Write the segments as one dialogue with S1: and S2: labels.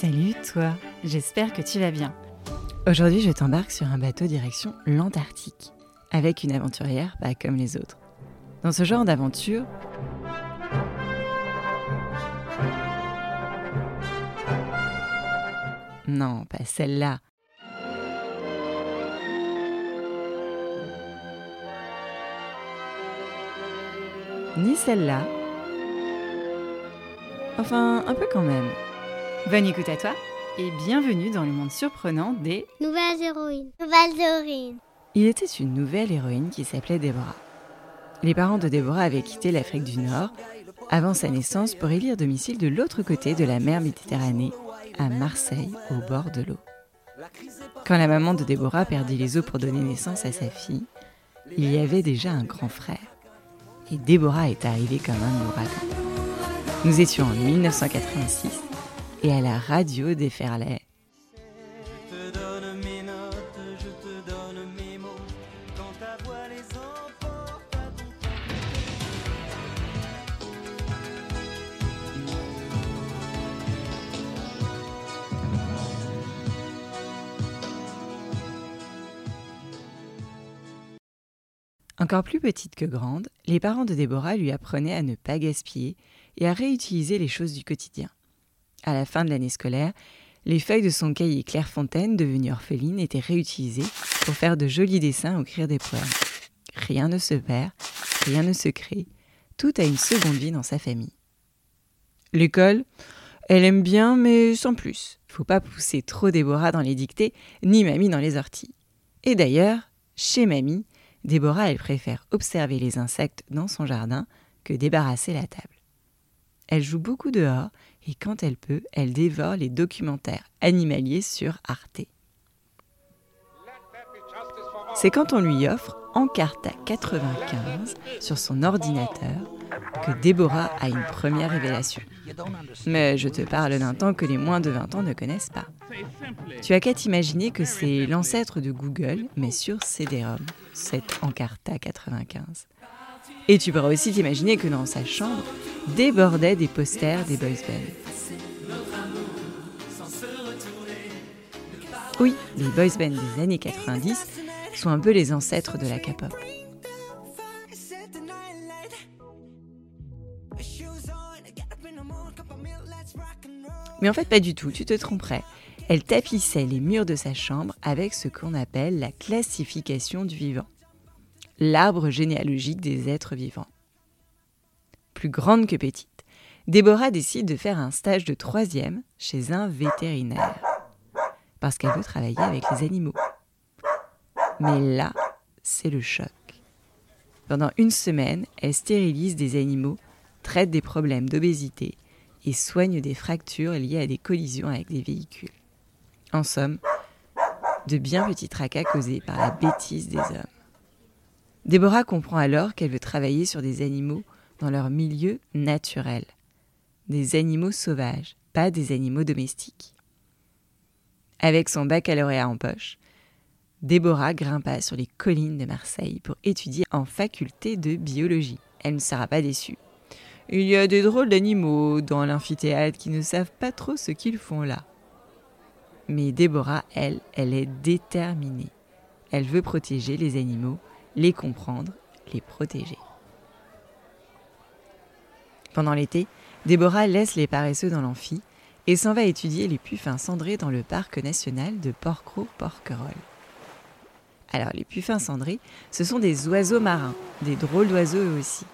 S1: Salut toi, j'espère que tu vas bien. Aujourd'hui je t'embarque sur un bateau direction l'Antarctique, avec une aventurière pas comme les autres. Dans ce genre d'aventure, Non, pas celle-là. Ni celle-là. Enfin, un peu quand même. Bonne écoute à toi et bienvenue dans le monde surprenant des
S2: Nouvelles héroïnes. Nouvelles héroïnes.
S1: Il était une nouvelle héroïne qui s'appelait Déborah. Les parents de Déborah avaient quitté l'Afrique du Nord avant sa naissance pour élire domicile de l'autre côté de la mer Méditerranée, à Marseille, au bord de l'eau. Quand la maman de Déborah perdit les eaux pour donner naissance à sa fille, il y avait déjà un grand frère. Et Déborah est arrivée comme un ouragan. Nous étions en 1986 et à la radio déferlait Encore plus petite que grande, les parents de Déborah lui apprenaient à ne pas gaspiller et à réutiliser les choses du quotidien. À la fin de l'année scolaire, les feuilles de son cahier Clairefontaine, devenue orpheline, étaient réutilisées pour faire de jolis dessins ou écrire des poèmes. Rien ne se perd, rien ne se crée, tout a une seconde vie dans sa famille. L'école, elle aime bien, mais sans plus. Faut pas pousser trop Déborah dans les dictées, ni Mamie dans les orties. Et d'ailleurs, chez Mamie, Déborah, elle préfère observer les insectes dans son jardin que débarrasser la table. Elle joue beaucoup dehors et quand elle peut, elle dévore les documentaires animaliers sur Arte. C'est quand on lui offre Encarta 95 sur son ordinateur que Déborah a une première révélation. Mais je te parle d'un temps que les moins de 20 ans ne connaissent pas. Tu as qu'à t'imaginer que c'est l'ancêtre de Google, mais sur CD-ROM, cette Encarta 95. Et tu pourras aussi t'imaginer que dans sa chambre débordaient des posters des boys bands. Oui, les boys bands des années 90 sont un peu les ancêtres de la K-pop. Mais en fait, pas du tout, tu te tromperais. Elle tapissait les murs de sa chambre avec ce qu'on appelle la classification du vivant, l'arbre généalogique des êtres vivants. Plus grande que petite, Déborah décide de faire un stage de troisième chez un vétérinaire, parce qu'elle veut travailler avec les animaux. Mais là, c'est le choc. Pendant une semaine, elle stérilise des animaux, traite des problèmes d'obésité et soigne des fractures liées à des collisions avec des véhicules. En somme, de bien petits tracas causés par la bêtise des hommes. Déborah comprend alors qu'elle veut travailler sur des animaux dans leur milieu naturel. Des animaux sauvages, pas des animaux domestiques. Avec son baccalauréat en poche, Déborah grimpa sur les collines de Marseille pour étudier en faculté de biologie. Elle ne sera pas déçue. Il y a des drôles d'animaux dans l'amphithéâtre qui ne savent pas trop ce qu'ils font là. Mais Déborah, elle, elle est déterminée. Elle veut protéger les animaux, les comprendre, les protéger. Pendant l'été, Déborah laisse les paresseux dans l'amphi et s'en va étudier les puffins cendrés dans le parc national de Porquerolles. Alors, les puffins cendrés, ce sont des oiseaux marins, des drôles d'oiseaux eux aussi.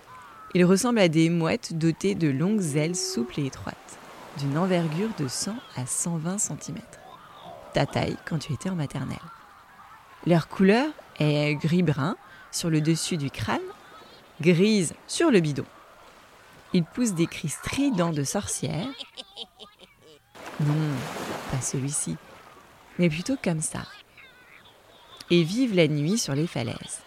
S1: Ils ressemblent à des mouettes dotées de longues ailes souples et étroites, d'une envergure de 100 à 120 cm. Ta taille quand tu étais en maternelle. Leur couleur est gris-brun sur le dessus du crâne, grise sur le bidon. Ils poussent des cris stridents de sorcières. Non, pas celui-ci, mais plutôt comme ça. Et vivent la nuit sur les falaises.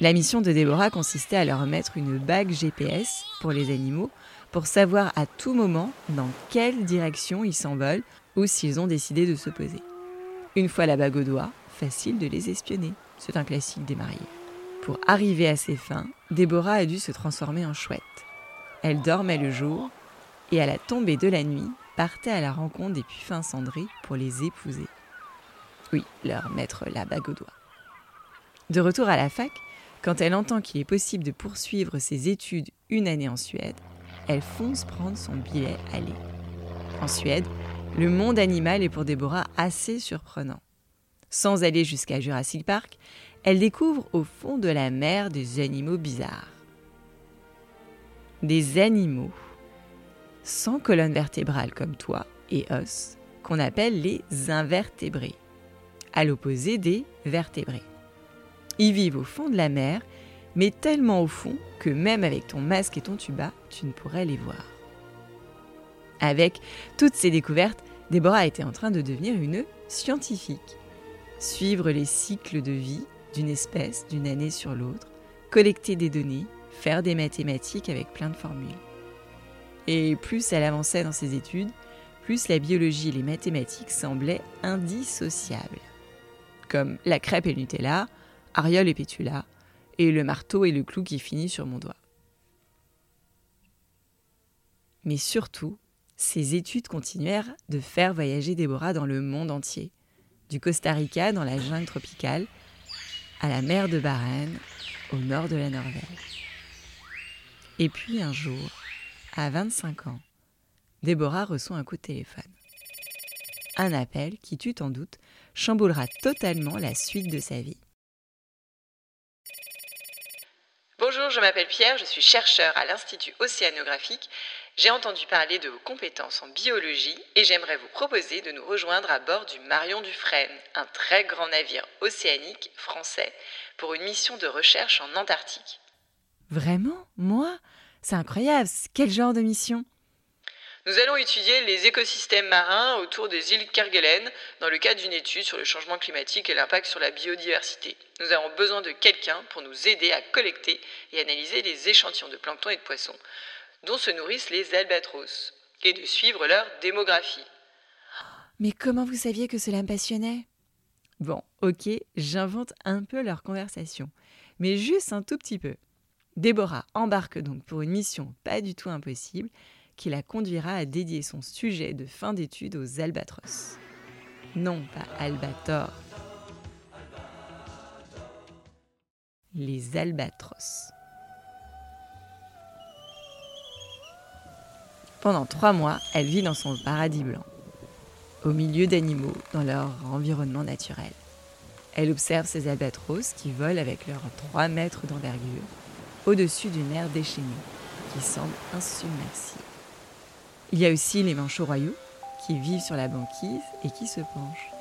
S1: La mission de Déborah consistait à leur mettre une bague GPS pour les animaux pour savoir à tout moment dans quelle direction ils s'envolent ou s'ils ont décidé de se poser. Une fois la bague au doigt, facile de les espionner. C'est un classique des mariés. Pour arriver à ses fins, Déborah a dû se transformer en chouette. Elle dormait le jour et à la tombée de la nuit partait à la rencontre des puffins cendrés pour les épouser. Oui, leur mettre la bague au doigt. De retour à la fac, quand elle entend qu'il est possible de poursuivre ses études une année en Suède, elle fonce prendre son billet aller. En Suède, le monde animal est pour Déborah assez surprenant. Sans aller jusqu'à Jurassic Park, elle découvre au fond de la mer des animaux bizarres. Des animaux sans colonne vertébrale comme toi et os, qu'on appelle les invertébrés, à l'opposé des vertébrés. Ils vivent au fond de la mer, mais tellement au fond que même avec ton masque et ton tuba, tu ne pourrais les voir. Avec toutes ces découvertes, Déborah était en train de devenir une scientifique. Suivre les cycles de vie d'une espèce d'une année sur l'autre, collecter des données, faire des mathématiques avec plein de formules. Et plus elle avançait dans ses études, plus la biologie et les mathématiques semblaient indissociables. Comme la crêpe et le Nutella, Ariol et Pétula, et le marteau et le clou qui finit sur mon doigt. Mais surtout, ces études continuèrent de faire voyager Déborah dans le monde entier, du Costa Rica dans la jungle tropicale, à la mer de Barents, au nord de la Norvège. Et puis un jour, à 25 ans, Déborah reçoit un coup de téléphone. Un appel qui, tu t'en doutes, chamboulera totalement la suite de sa vie.
S3: Bonjour, je m'appelle Pierre, je suis chercheur à l'Institut océanographique. J'ai entendu parler de vos compétences en biologie et j'aimerais vous proposer de nous rejoindre à bord du Marion Dufresne, un très grand navire océanique français, pour une mission de recherche en Antarctique.
S1: Vraiment? Moi? C'est incroyable. Quel genre de mission?
S3: Nous allons étudier les écosystèmes marins autour des îles Kerguelen dans le cadre d'une étude sur le changement climatique et l'impact sur la biodiversité. Nous avons besoin de quelqu'un pour nous aider à collecter et analyser les échantillons de plancton et de poissons dont se nourrissent les albatros et de suivre leur démographie.
S1: Mais comment vous saviez que cela me passionnait? Bon, ok, j'invente un peu leur conversation, mais juste un tout petit peu. Déborah embarque donc pour une mission pas du tout impossible qui la conduira à dédier son sujet de fin d'études aux albatros. Non pas albator. Les albatros. Pendant trois mois, elle vit dans son paradis blanc, au milieu d'animaux dans leur environnement naturel. Elle observe ces albatros qui volent avec leurs 3 mètres d'envergure au-dessus d'une mer déchaînée qui semble insubmersible. Il y a aussi les manchots royaux qui vivent sur la banquise et qui se penchent.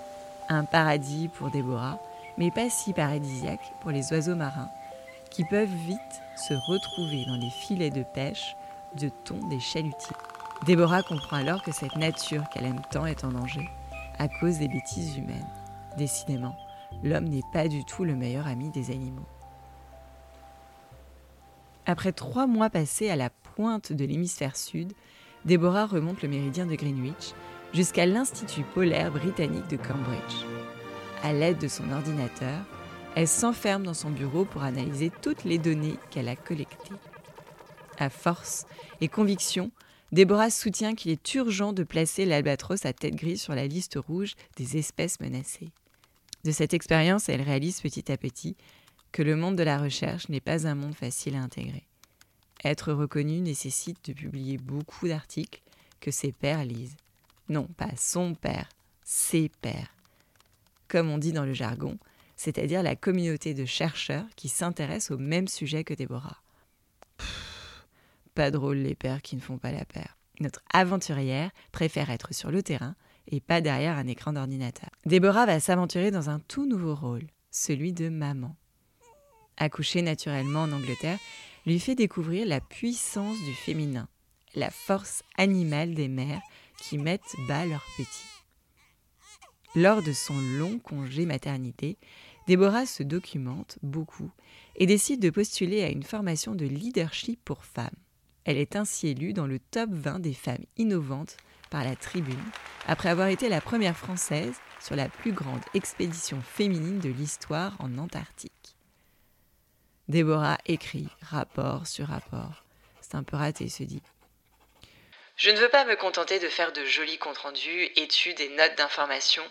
S1: Un paradis pour Déborah, mais pas si paradisiaque pour les oiseaux marins qui peuvent vite se retrouver dans les filets de pêche de thon des chalutiers. Déborah comprend alors que cette nature qu'elle aime tant est en danger à cause des bêtises humaines. Décidément, l'homme n'est pas du tout le meilleur ami des animaux. Après trois mois passés à la pointe de l'hémisphère sud, Déborah remonte le méridien de Greenwich jusqu'à l'Institut polaire britannique de Cambridge. À l'aide de son ordinateur, elle s'enferme dans son bureau pour analyser toutes les données qu'elle a collectées. À force et conviction, Déborah soutient qu'il est urgent de placer l'albatros à tête grise sur la liste rouge des espèces menacées. De cette expérience, elle réalise petit à petit que le monde de la recherche n'est pas un monde facile à intégrer. Être reconnu nécessite de publier beaucoup d'articles que ses pairs lisent. Non, pas son père, ses pairs. Comme on dit dans le jargon, c'est-à-dire la communauté de chercheurs qui s'intéressent au même sujet que Déborah. Pas drôle les pères qui ne font pas la paire. Notre aventurière préfère être sur le terrain et pas derrière un écran d'ordinateur. Déborah va s'aventurer dans un tout nouveau rôle, celui de maman accouché naturellement en Angleterre, lui fait découvrir la puissance du féminin, la force animale des mères qui mettent bas leurs petits. Lors de son long congé maternité, Déborah se documente beaucoup et décide de postuler à une formation de leadership pour femmes. Elle est ainsi élue dans le top 20 des femmes innovantes par la Tribune, après avoir été la première française sur la plus grande expédition féminine de l'histoire en Antarctique. Déborah écrit rapport sur rapport. C'est un peu raté, se dit.
S3: Je ne veux pas me contenter de faire de jolis comptes rendus, études et notes d'information,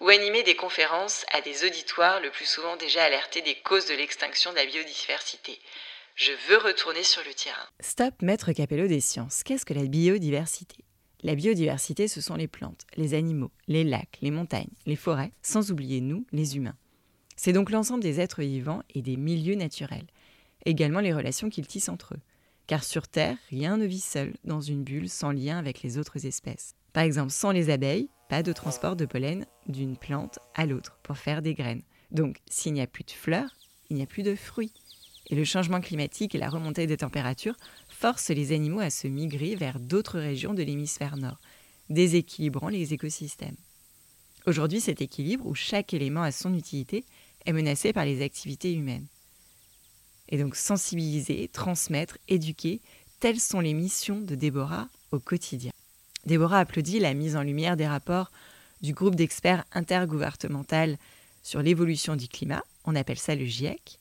S3: ou animer des conférences à des auditoires le plus souvent déjà alertés des causes de l'extinction de la biodiversité. Je veux retourner sur le terrain.
S1: Stop, maître Capello des sciences. Qu'est-ce que la biodiversité? La biodiversité, ce sont les plantes, les animaux, les lacs, les montagnes, les forêts, sans oublier nous, les humains. C'est donc l'ensemble des êtres vivants et des milieux naturels, également les relations qu'ils tissent entre eux car sur Terre, rien ne vit seul dans une bulle sans lien avec les autres espèces. Par exemple, sans les abeilles, pas de transport de pollen d'une plante à l'autre pour faire des graines. Donc, s'il n'y a plus de fleurs, il n'y a plus de fruits. Et le changement climatique et la remontée des températures forcent les animaux à se migrer vers d'autres régions de l'hémisphère nord, déséquilibrant les écosystèmes. Aujourd'hui, cet équilibre, où chaque élément a son utilité, est menacé par les activités humaines. Et donc sensibiliser, transmettre, éduquer, telles sont les missions de Déborah au quotidien. Déborah applaudit la mise en lumière des rapports du groupe d'experts intergouvernemental sur l'évolution du climat, on appelle ça le GIEC,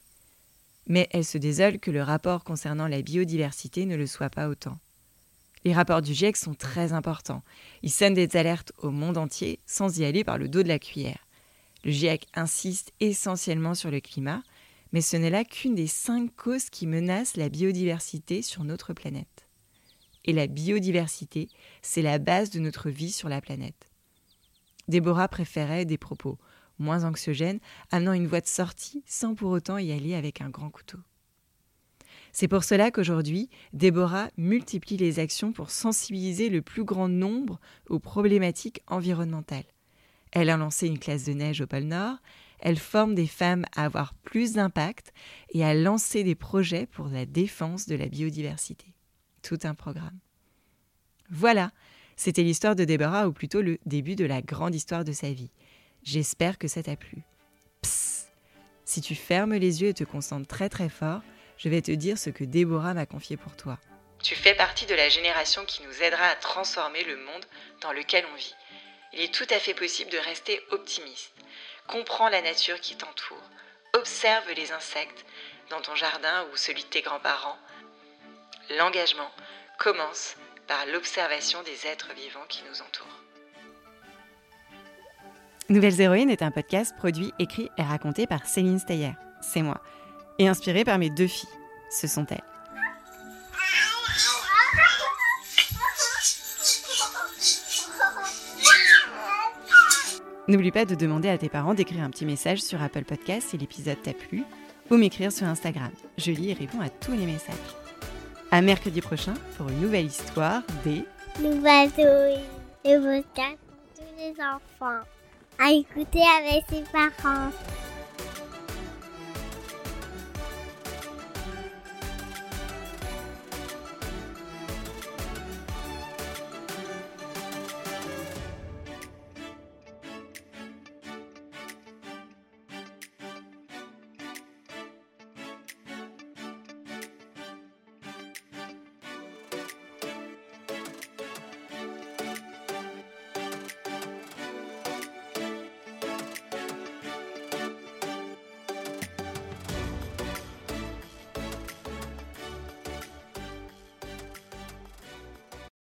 S1: mais elle se désole que le rapport concernant la biodiversité ne le soit pas autant. Les rapports du GIEC sont très importants. Ils sonnent des alertes au monde entier sans y aller par le dos de la cuillère. Le GIEC insiste essentiellement sur le climat, mais ce n'est là qu'une des cinq causes qui menacent la biodiversité sur notre planète. Et la biodiversité, c'est la base de notre vie sur la planète. Déborah préférait des propos moins anxiogènes, amenant une voie de sortie sans pour autant y aller avec un grand couteau. C'est pour cela qu'aujourd'hui, Déborah multiplie les actions pour sensibiliser le plus grand nombre aux problématiques environnementales. Elle a lancé une classe de neige au pôle Nord, elle forme des femmes à avoir plus d'impact et à lancer des projets pour la défense de la biodiversité. Tout un programme. Voilà, c'était l'histoire de Déborah, ou plutôt le début de la grande histoire de sa vie. J'espère que ça t'a plu. Psst Si tu fermes les yeux et te concentres très très fort, je vais te dire ce que Déborah m'a confié pour toi.
S3: Tu fais partie de la génération qui nous aidera à transformer le monde dans lequel on vit. Il est tout à fait possible de rester optimiste. Comprends la nature qui t'entoure. Observe les insectes dans ton jardin ou celui de tes grands-parents. L'engagement commence par l'observation des êtres vivants qui nous entourent.
S1: Nouvelles Héroïnes est un podcast produit, écrit et raconté par Céline Steyer, c'est moi, et inspiré par mes deux filles, ce sont elles. N'oublie pas de demander à tes parents d'écrire un petit message sur Apple Podcast si l'épisode t'a plu, ou m'écrire sur Instagram. Je lis et réponds à tous les messages. À mercredi prochain pour une nouvelle histoire des
S2: Nouvelles et le podcast pour tous les enfants. À écouter avec ses parents.